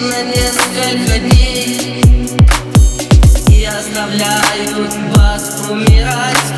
на несколько дней И оставляют вас умирать.